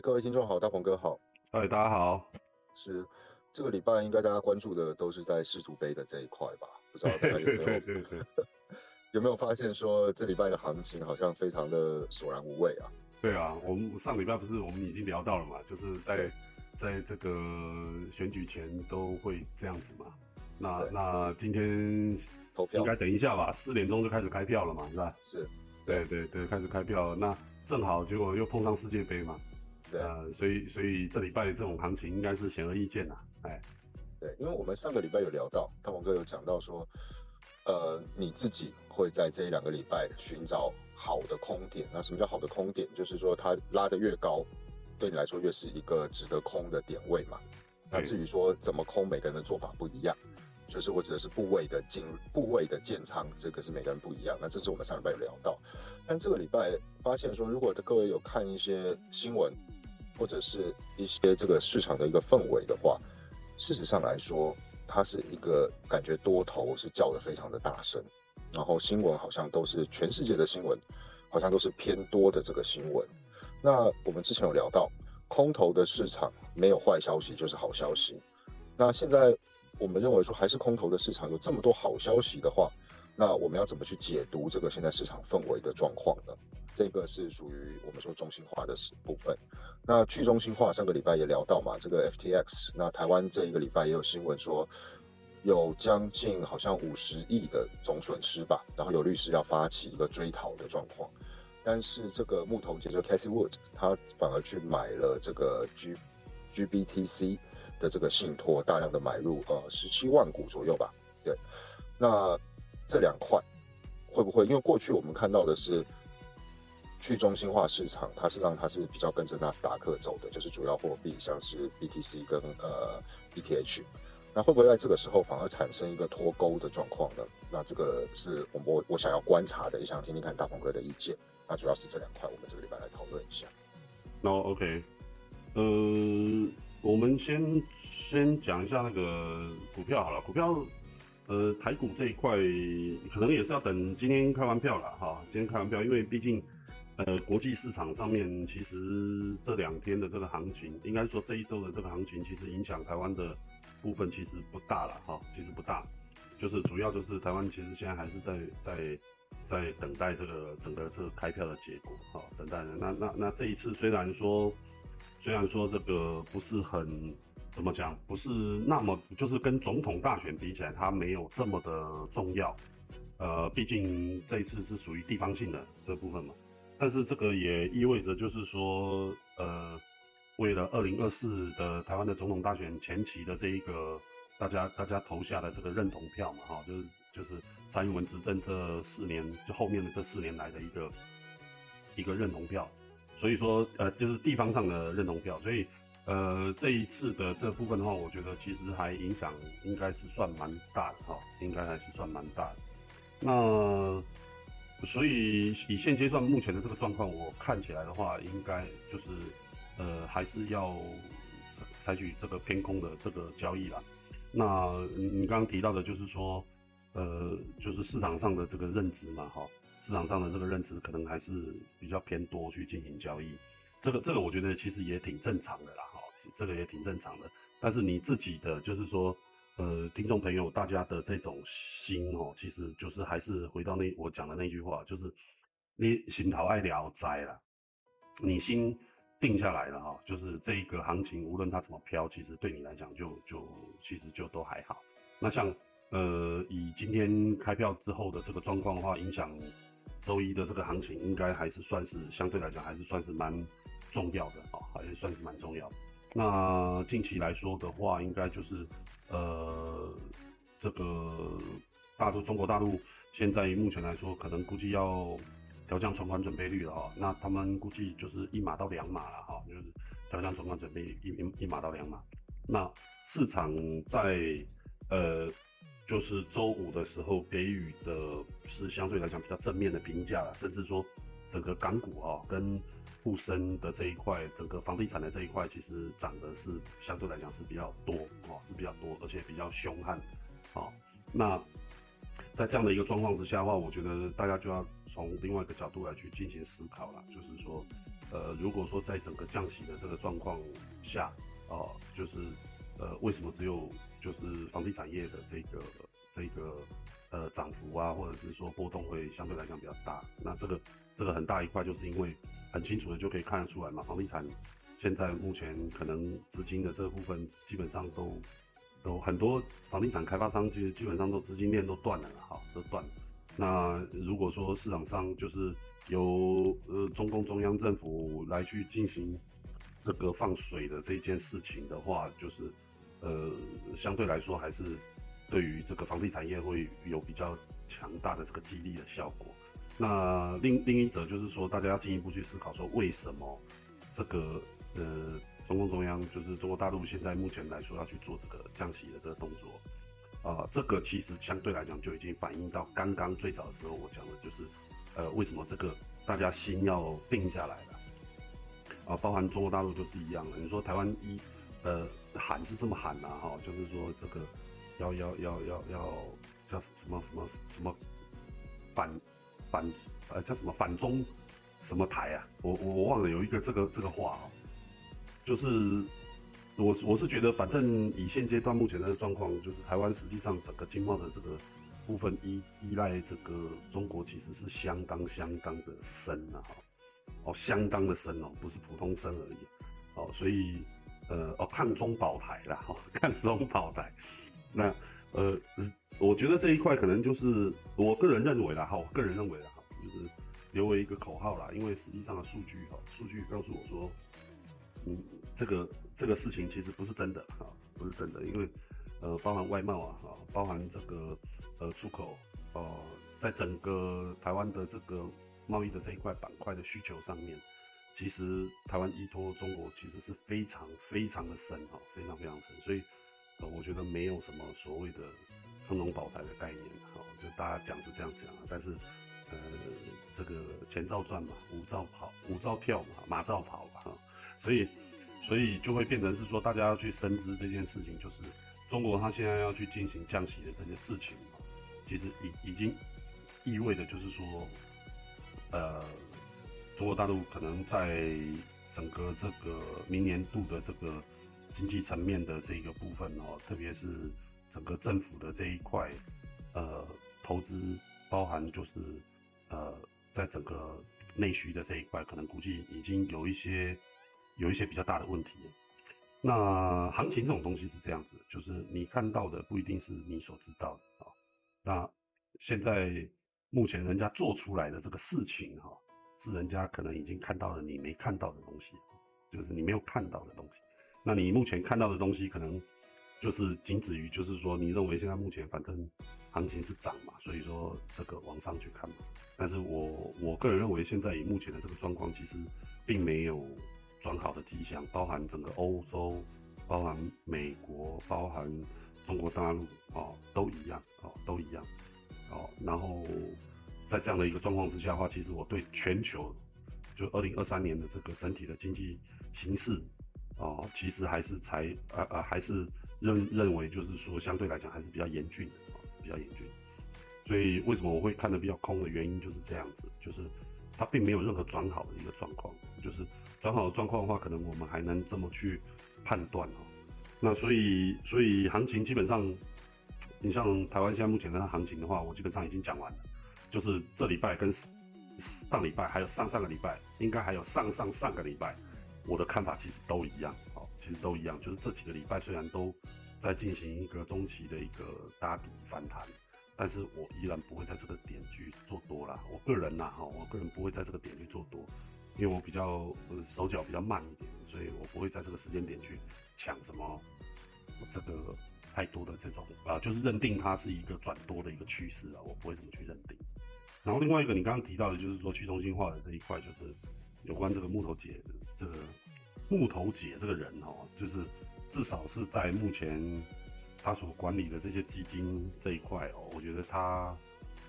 各位听众好，大鹏哥好。嗨，大家好。是这个礼拜应该大家关注的都是在世足杯的这一块吧？不知道大家有没有 有没有发现说这礼拜的行情好像非常的索然无味啊？对啊，我们上礼拜不是我们已经聊到了嘛，就是在在这个选举前都会这样子嘛。那那今天投票应该等一下吧，四点钟就开始开票了嘛，是吧？是，对对对，开始开票。那正好结果又碰上世界杯嘛。呃，所以所以这礼拜这种行情应该是显而易见呐，哎，对，因为我们上个礼拜有聊到，大鹏哥有讲到说，呃，你自己会在这一两个礼拜寻找好的空点。那什么叫好的空点？就是说它拉得越高，对你来说越是一个值得空的点位嘛。那至于说怎么空，每个人的做法不一样。就是我指的是部位的进部位的建仓，这个是每个人不一样。那这是我们上礼拜有聊到，但这个礼拜发现说，如果各位有看一些新闻。或者是一些这个市场的一个氛围的话，事实上来说，它是一个感觉多头是叫的非常的大声，然后新闻好像都是全世界的新闻，好像都是偏多的这个新闻。那我们之前有聊到，空头的市场没有坏消息就是好消息。那现在我们认为说还是空头的市场有这么多好消息的话。那我们要怎么去解读这个现在市场氛围的状况呢？这个是属于我们说中心化的部分。那去中心化，上个礼拜也聊到嘛，这个 FTX。那台湾这一个礼拜也有新闻说，有将近好像五十亿的总损失吧，然后有律师要发起一个追讨的状况。但是这个木头姐就 Cassie Wood，他反而去买了这个 G GBTC 的这个信托，大量的买入，呃，十七万股左右吧。对，那。这两块会不会？因为过去我们看到的是去中心化市场，它是让它是比较跟着纳斯达克走的，就是主要货币像是 BTC 跟呃 ETH。那会不会在这个时候反而产生一个脱钩的状况呢？那这个是我我我想要观察的，也想听听看大鹏哥的意见。那主要是这两块，我们这个礼拜来讨论一下。那 OK，呃，我们先先讲一下那个股票好了，股票。呃，台股这一块可能也是要等今天开完票了哈。今天开完票，因为毕竟，呃，国际市场上面其实这两天的这个行情，应该说这一周的这个行情，其实影响台湾的部分其实不大了哈，其实不大。就是主要就是台湾其实现在还是在在在等待这个整个这个开票的结果哈，等待的。那那那这一次虽然说虽然说这个不是很。怎么讲？不是那么，就是跟总统大选比起来，它没有这么的重要。呃，毕竟这一次是属于地方性的这部分嘛。但是这个也意味着，就是说，呃，为了二零二四的台湾的总统大选前期的这一个大家大家投下的这个认同票嘛，哈，就是就是蔡英文执政这四年，就后面的这四年来的一个一个认同票。所以说，呃，就是地方上的认同票，所以。呃，这一次的这部分的话，我觉得其实还影响应该是算蛮大的哈，应该还是算蛮大的。那所以以现阶段目前的这个状况，我看起来的话，应该就是呃还是要采取这个偏空的这个交易啦。那你刚刚提到的就是说，呃，就是市场上的这个认知嘛，哈，市场上的这个认知可能还是比较偏多去进行交易。这个这个我觉得其实也挺正常的啦，哈，这个也挺正常的。但是你自己的就是说，呃，听众朋友大家的这种心哦，其实就是还是回到那我讲的那句话，就是你心头爱聊斋了，你心定下来了哈，就是这一个行情无论它怎么飘，其实对你来讲就就其实就都还好。那像呃以今天开票之后的这个状况的话，影响周一的这个行情，应该还是算是相对来讲还是算是蛮。重要的啊，还是算是蛮重要。那近期来说的话，应该就是呃，这个大陆中国大陆现在目前来说，可能估计要调降存款准备率了哈。那他们估计就是一码到两码了哈，就是调降存款准备一一一码到两码。那市场在呃，就是周五的时候给予的是相对来讲比较正面的评价了，甚至说整个港股啊跟沪深的这一块，整个房地产的这一块，其实涨的是相对来讲是比较多哦，是比较多，而且比较凶悍。好，那在这样的一个状况之下的话，我觉得大家就要从另外一个角度来去进行思考了，就是说，呃，如果说在整个降息的这个状况下，哦，就是呃，为什么只有就是房地产业的这个这个呃涨幅啊，或者是说波动会相对来讲比较大？那这个这个很大一块，就是因为很清楚的就可以看得出来嘛，房地产现在目前可能资金的这部分基本上都。都很多房地产开发商，其实基本上都资金链都断了好，都断了。那如果说市场上就是由呃中共中央政府来去进行这个放水的这件事情的话，就是呃相对来说还是对于这个房地产业会有比较强大的这个激励的效果。那另另一则就是说，大家要进一步去思考说，为什么这个呃。中共中央就是中国大陆，现在目前来说要去做这个降息的这个动作，啊，这个其实相对来讲就已经反映到刚刚最早的时候我讲的就是，呃，为什么这个大家心要定下来了，啊，包含中国大陆就是一样的。你说台湾一，呃，喊是这么喊呐，哈，就是说这个要要要要要叫什么什么什么反反呃叫什么反中什么台啊？我我我忘了有一个这个这个话哦。就是我我是觉得，反正以现阶段目前的状况，就是台湾实际上整个经贸的这个部分依依赖这个中国，其实是相当相当的深了哈，哦，相当的深哦，不是普通深而已，哦，所以呃哦看中保台了哈，看中保台，那呃我觉得这一块可能就是我个人认为啦哈，我个人认为啦哈，就是留为一个口号啦，因为实际上的数据哈，数据告诉我说。嗯，这个这个事情其实不是真的哈，不是真的，因为呃，包含外贸啊，哈，包含这个呃出口哦，在整个台湾的这个贸易的这一块板块的需求上面，其实台湾依托中国其实是非常非常的深哈，非常非常深，所以我觉得没有什么所谓的从容保台的概念哈，就大家讲是这样讲，但是呃，这个钱照赚嘛，舞照跑，舞照跳嘛，马照跑嘛哈。所以，所以就会变成是说，大家要去深知这件事情，就是中国它现在要去进行降息的这件事情其实已已经意味着就是说，呃，中国大陆可能在整个这个明年度的这个经济层面的这个部分哦，特别是整个政府的这一块，呃，投资包含就是呃，在整个内需的这一块，可能估计已经有一些。有一些比较大的问题，那行情这种东西是这样子，就是你看到的不一定是你所知道的啊。那现在目前人家做出来的这个事情哈，是人家可能已经看到了你没看到的东西，就是你没有看到的东西。那你目前看到的东西可能就是仅止于，就是说你认为现在目前反正行情是涨嘛，所以说这个往上去看嘛。但是我我个人认为，现在以目前的这个状况，其实并没有。转好的迹象，包含整个欧洲，包含美国，包含中国大陆，哦，都一样，哦，都一样，哦，然后在这样的一个状况之下的话，其实我对全球就二零二三年的这个整体的经济形势，哦，其实还是才，呃呃，还是认认为就是说相对来讲还是比较严峻的，啊，比较严峻。所以为什么我会看的比较空的原因就是这样子，就是它并没有任何转好的一个状况，就是。转好的状况的话，可能我们还能这么去判断哦。那所以，所以行情基本上，你像台湾现在目前的行情的话，我基本上已经讲完了。就是这礼拜跟上礼拜，还有上上个礼拜，应该还有上上上个礼拜，我的看法其实都一样哦，其实都一样。就是这几个礼拜虽然都在进行一个中期的一个打底反弹，但是我依然不会在这个点去做多啦。我个人呐，哈，我个人不会在这个点去做多。因为我比较手脚比较慢一点，所以我不会在这个时间点去抢什么这个太多的这种啊，就是认定它是一个转多的一个趋势啊，我不会这么去认定。然后另外一个你刚刚提到的，就是说去中心化的这一块，就是有关这个木头姐这个木头姐这个人哦，就是至少是在目前他所管理的这些基金这一块哦，我觉得他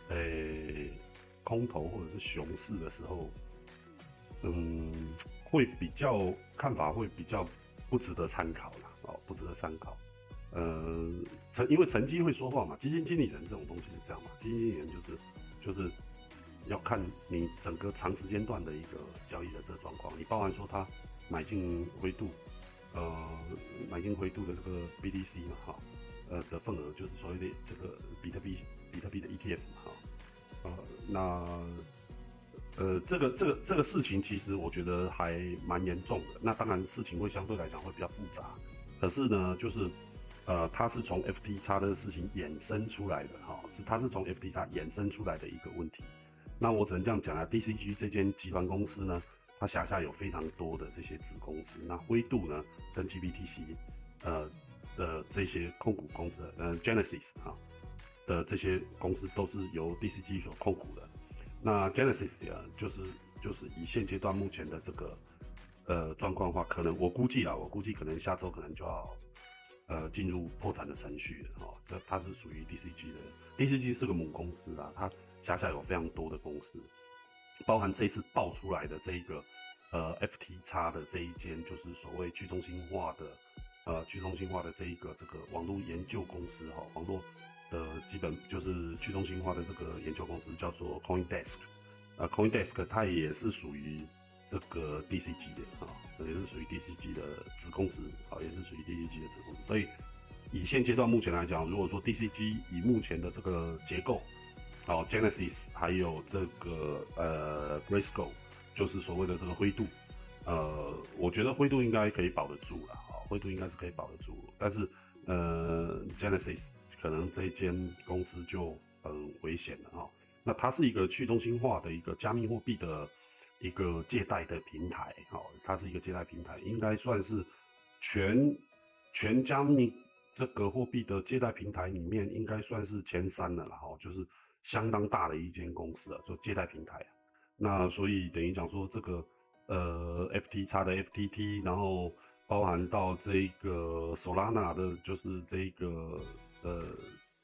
呃空头或者是熊市的时候。嗯，会比较看法会比较不值得参考了哦，不值得参考。呃，成因为成绩会说话嘛，基金经理人这种东西是这样嘛，基金经理人就是就是要看你整个长时间段的一个交易的这个状况，你包含说它买进灰度，呃，买进灰度的这个 BTC 嘛，哈，呃的份额就是所谓的这个比特币比特币的 ETF 嘛，哈，呃，那呃这个这个这个事情其实我觉得还蛮严重的，那当然事情会相对来讲会比较复杂，可是呢就是。呃，它是从 FTX 的事情衍生出来的，哈，是它是从 FTX 衍生出来的一个问题。那我只能这样讲啊，DCG 这间集团公司呢，它辖下有非常多的这些子公司。那灰度呢，跟 GBTC，呃的这些控股公司，呃 Genesis 哈的这些公司都是由 DCG 所控股的。那 Genesis 啊，就是就是以现阶段目前的这个呃状况的话，可能我估计啊，我估计可能下周可能就要。呃，进入破产的程序了哈，这它是属于 DCG 的，DCG 是个母公司啊，它辖下有非常多的公司，包含这次爆出来的这一个呃 FTX 的这一间，就是所谓去中心化的呃去中心化的这一个这个网络研究公司哈，网络的基本就是去中心化的这个研究公司叫做 CoinDesk，呃 CoinDesk 它也是属于。这个 DCG 的啊，也是属于 DCG 的子公司啊，也是属于 DCG 的子公司。所以以现阶段目前来讲，如果说 DCG 以目前的这个结构，好 Genesis 还有这个呃 Grayscale，就是所谓的这个灰度，呃，我觉得灰度应该可以保得住了啊，灰度应该是可以保得住。但是呃 Genesis 可能这间公司就很危险了哈。那它是一个去中心化的一个加密货币的。一个借贷的平台，好，它是一个借贷平台，应该算是全全加密这个货币的借贷平台里面，应该算是前三的了，哈，就是相当大的一间公司啊，做借贷平台啊。那所以等于讲说，这个呃，FTX 的 FTT，然后包含到这个 Solana 的，就是这个呃。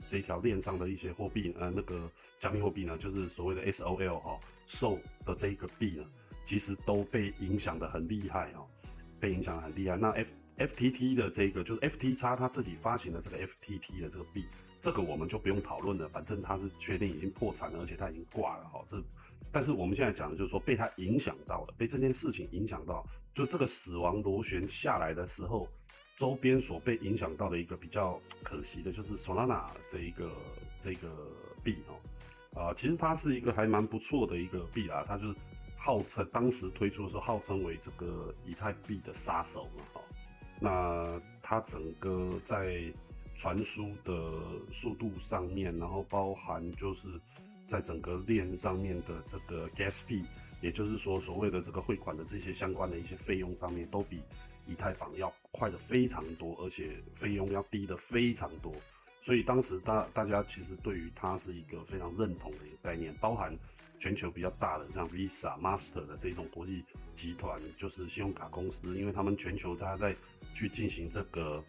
这条链上的一些货币，呃，那个加密货币呢，就是所谓的 SOL 哈，SOL 的这一个币呢，其实都被影响的很厉害哈，被影响的很厉害。那 F FTT 的这个就是 FTX 它自己发行的这个 FTT 的这个币，这个我们就不用讨论了，反正他是确定已经破产了，而且他已经挂了哈。这，但是我们现在讲的就是说被他影响到了，被这件事情影响到，就这个死亡螺旋下来的时候。周边所被影响到的一个比较可惜的就是 Solana 这一个这个币哦，啊，其实它是一个还蛮不错的一个币啊，它就是号称当时推出的时候号称为这个以太币的杀手嘛哈，那它整个在传输的速度上面，然后包含就是在整个链上面的这个 gas fee，也就是说所谓的这个汇款的这些相关的一些费用上面都比。以太坊要快的非常多，而且费用要低的非常多，所以当时大大家其实对于它是一个非常认同的一个概念，包含全球比较大的像 Visa、Master 的这种国际集团，就是信用卡公司，因为他们全球大家在去进行这个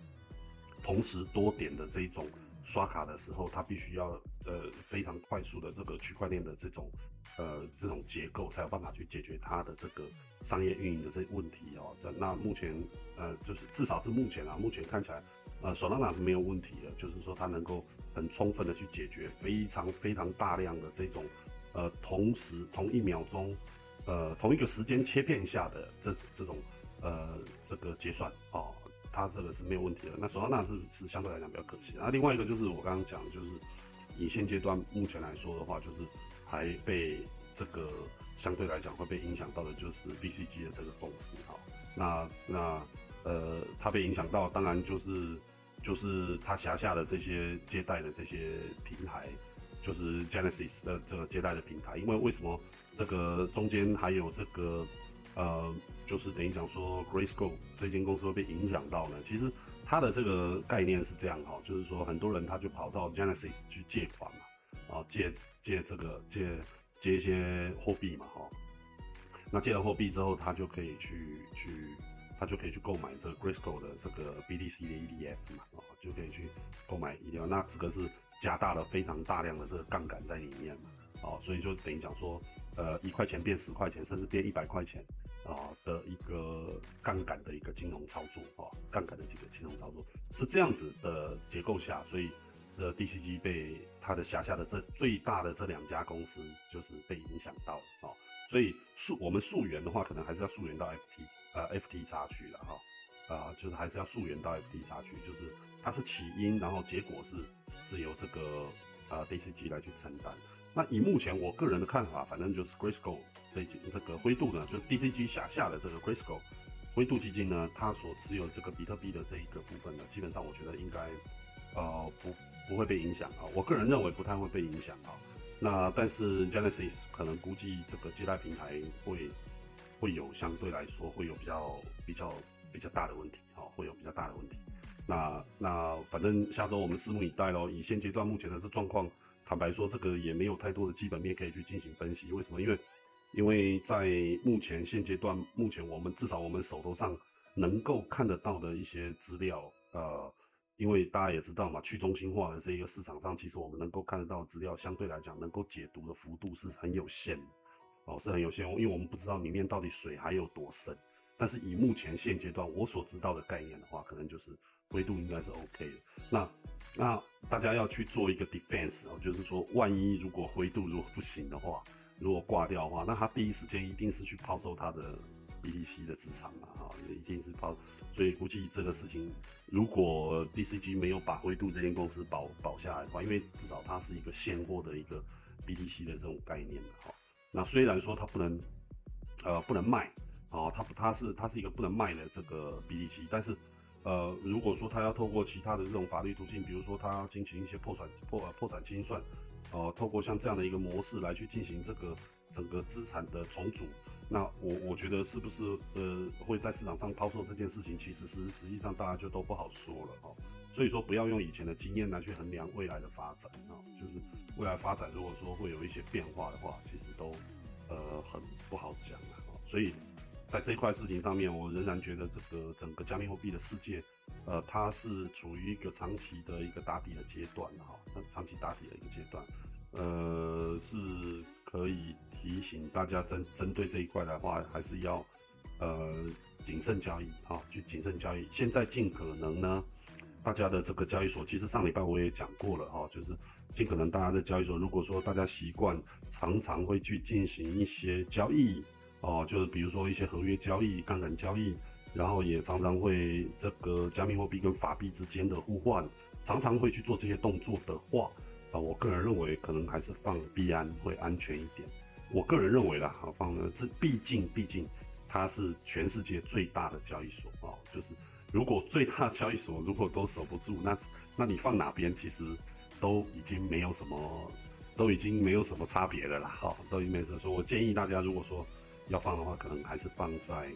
同时多点的这种刷卡的时候，它必须要呃非常快速的这个区块链的这种。呃，这种结构才有办法去解决它的这个商业运营的这些问题哦。那目前，呃，就是至少是目前啊，目前看起来，呃，Solana 是没有问题的，就是说它能够很充分的去解决非常非常大量的这种，呃，同时同一秒钟，呃，同一个时间切片下的这这种，呃，这个结算哦，它这个是没有问题的。那 Solana 是是相对来讲比较可惜。那另外一个就是我刚刚讲，就是以现阶段目前来说的话，就是。还被这个相对来讲会被影响到的，就是 BCG 的这个公司哈。那那呃，它被影响到，当然就是就是它辖下的这些接待的这些平台，就是 Genesis 的这个接待的平台。因为为什么这个中间还有这个呃，就是等于讲说 Grayscale 这间公司会被影响到呢？其实它的这个概念是这样哈，就是说很多人他就跑到 Genesis 去借款嘛。啊，借借这个借借一些货币嘛，哈，那借了货币之后，他就可以去去，他就可以去购买这个 Grayscale 的这个 BTC 的 ETF 嘛，哦，就可以去购买 ETF，那这个是加大了非常大量的这个杠杆在里面嘛，哦，所以就等于讲说，呃，一块钱变十块钱，甚至变一百块钱啊的一个杠杆的一个金融操作，哦，杠杆的这个金融操作是这样子的结构下，所以。这 DCG 被它的辖下的这最大的这两家公司就是被影响到哦，所以溯我们溯源的话，可能还是要溯源到 FT 呃 FT 差去了哈，啊就是还是要溯源到 FT 差去，就是它是起因，然后结果是是由这个呃 DCG 来去承担。那以目前我个人的看法，反正就是 Grayscale 这个灰度呢，就是 DCG 辖下的这个 Grayscale 灰度基金呢，它所持有这个比特币的这一个部分呢，基本上我觉得应该呃不不会被影响啊。我个人认为不太会被影响啊。那但是 Genesis 可能估计这个借贷平台会会有相对来说会有比较比较比较大的问题啊，会有比较大的问题。那那反正下周我们拭目以待喽。以现阶段目前的这状况。坦白说，这个也没有太多的基本面可以去进行分析。为什么？因为，因为在目前现阶段，目前我们至少我们手头上能够看得到的一些资料，呃，因为大家也知道嘛，去中心化的这一个市场上，其实我们能够看得到的资料，相对来讲能够解读的幅度是很有限的，哦，是很有限。因为我们不知道里面到底水还有多深。但是以目前现阶段我所知道的概念的话，可能就是灰度应该是 OK 的。那那大家要去做一个 defense 哦，就是说万一如果灰度如果不行的话，如果挂掉的话，那他第一时间一定是去抛售他的 BTC 的资产嘛，哈，一定是抛。所以估计这个事情，如果 DCG 没有把灰度这间公司保保下来的话，因为至少它是一个现货的一个 BTC 的这种概念的哈。那虽然说它不能呃不能卖。哦，它不，它是它是一个不能卖的这个 BTC，但是，呃，如果说他要透过其他的这种法律途径，比如说他要进行一些破产破破产清算，呃，透过像这样的一个模式来去进行这个整个资产的重组，那我我觉得是不是呃会在市场上抛售这件事情，其实是实际上大家就都不好说了哦。所以说不要用以前的经验来去衡量未来的发展啊，就是未来发展如果说会有一些变化的话，其实都呃很不好讲了啊，所以。在这一块事情上面，我仍然觉得这个整个加密货币的世界，呃，它是处于一个长期的一个打底的阶段哈，长期打底的一个阶段，呃，是可以提醒大家针针对这一块的话，还是要呃谨慎交易哈，去谨慎交易。现在尽可能呢，大家的这个交易所，其实上礼拜我也讲过了哈，就是尽可能大家的交易所，如果说大家习惯常常会去进行一些交易。哦，就是比如说一些合约交易、杠杆交易，然后也常常会这个加密货币跟法币之间的互换，常常会去做这些动作的话，啊，我个人认为可能还是放币安会安全一点。我个人认为啦，好放呢这毕竟毕竟它是全世界最大的交易所哦，就是如果最大交易所如果都守不住，那那你放哪边其实都已经没有什么，都已经没有什么差别的啦。好，都已经没什么说。我建议大家如果说。要放的话，可能还是放在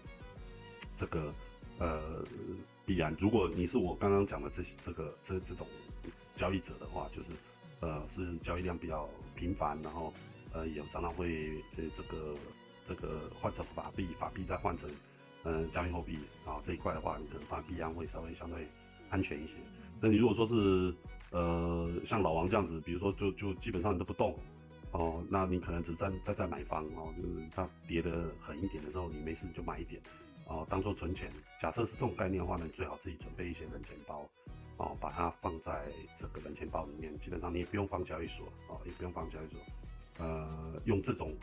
这个呃必然。如果你是我刚刚讲的这些这个这这种交易者的话，就是呃是交易量比较频繁，然后呃也常常会呃这个这个换成法币，法币再换成嗯加密货币啊这一块的话，你可能放必然会稍微相对安全一些。那你如果说是呃像老王这样子，比如说就就基本上你都不动。哦，那你可能只在在在买方哦，就是它跌得狠一点的时候，你没事就买一点，哦，当做存钱。假设是这种概念的话呢，最好自己准备一些冷钱包，哦，把它放在这个冷钱包里面，基本上你也不用放交易所，哦，也不用放交易所，呃，用这种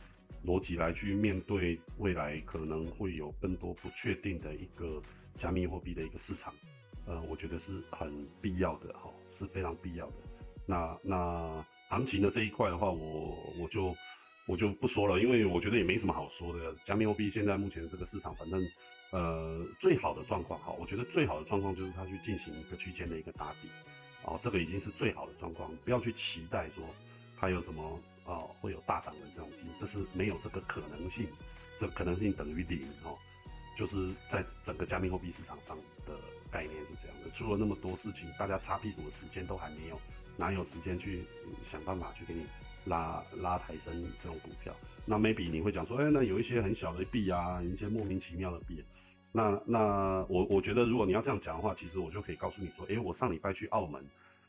逻辑来去面对未来可能会有更多不确定的一个加密货币的一个市场，呃，我觉得是很必要的，哈，是非常必要的。那那。行情的这一块的话，我我就我就不说了，因为我觉得也没什么好说的。加密货币现在目前这个市场，反正呃最好的状况哈，我觉得最好的状况就是它去进行一个区间的一个打底，哦，这个已经是最好的状况，不要去期待说它有什么哦会有大涨的这种机，这是没有这个可能性，这可能性等于零哦，就是在整个加密货币市场上的概念是这样的，出了那么多事情，大家擦屁股的时间都还没有。哪有时间去想办法去给你拉拉抬升这种股票？那 maybe 你会讲说，哎，那有一些很小的币啊，一些莫名其妙的币。那那我我觉得，如果你要这样讲的话，其实我就可以告诉你说，哎，我上礼拜去澳门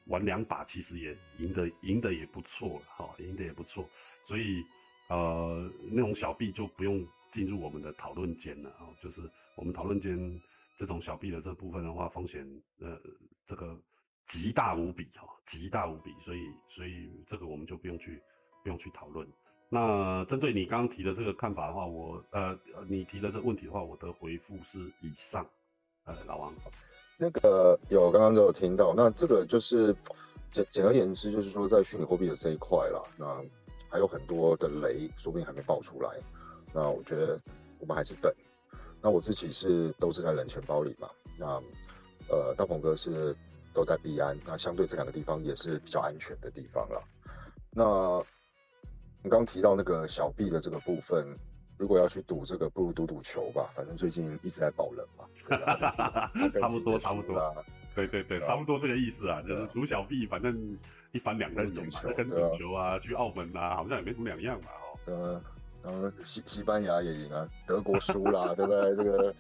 玩两把，其实也赢得赢得也不错，哈，赢得也不错。所以呃，那种小币就不用进入我们的讨论间了啊。就是我们讨论间这种小币的这部分的话，风险呃这个。极大无比哈，极大无比，所以所以这个我们就不用去不用去讨论。那针对你刚刚提的这个看法的话，我呃你提的这个问题的话，我的回复是以上。呃，老王，那个有刚刚都有听到，那这个就是简简而言之，就是说在虚拟货币的这一块啦，那还有很多的雷，说不定还没爆出来。那我觉得我们还是等。那我自己是都是在冷钱包里嘛，那呃大鹏哥是都在币安，那相对这两个地方也是比较安全的地方了。那你刚提到那个小币的这个部分。如果要去赌这个，不如赌赌球吧。反正最近一直在保冷嘛，差不多差不多。对对对，差不多这个意思啊，就是赌小币，反正一翻两瞪眼嘛，跟赌球啊，去澳门啊，好像也没什么两样嘛。哦，嗯，然后西西班牙也赢啊，德国输啦，对不对？这个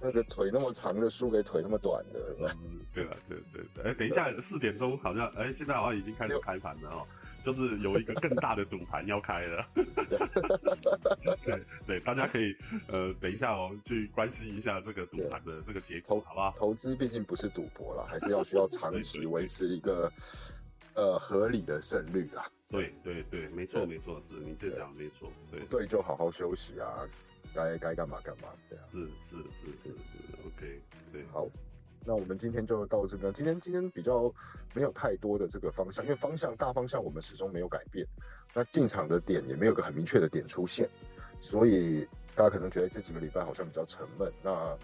那个腿那么长的输给腿那么短的，嗯，对了，对对对。哎，等一下，四点钟好像，哎，现在好像已经开始开盘了哦。就是有一个更大的赌盘要开了，对对，大家可以呃等一下哦，去关心一下这个赌盘的这个结构，好不好？投资毕竟不是赌博了，还是要需要长期维持一个呃合理的胜率啊。对对对，没错没错，是你这讲没错，对。对，就好好休息啊，该该干嘛干嘛，对啊，是是是是是，OK，对，好。那我们今天就到这边。今天今天比较没有太多的这个方向，因为方向大方向我们始终没有改变。那进场的点也没有个很明确的点出现，所以大家可能觉得这几个礼拜好像比较沉闷。那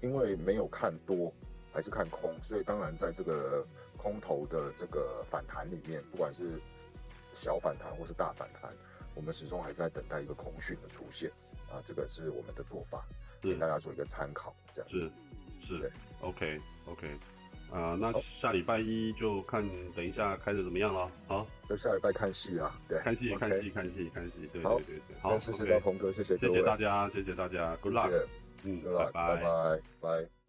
因为没有看多，还是看空，所以当然在这个空头的这个反弹里面，不管是小反弹或是大反弹，我们始终还是在等待一个空讯的出现。啊，这个是我们的做法，给大家做一个参考，这样子。是是，OK OK，啊，那下礼拜一就看，等一下开的怎么样了？好，那下礼拜看戏啊，对，看戏看戏看戏看戏，对对对对，好，谢谢老鹏哥，谢谢谢谢大家，谢谢大家，Good luck，嗯，拜拜拜拜。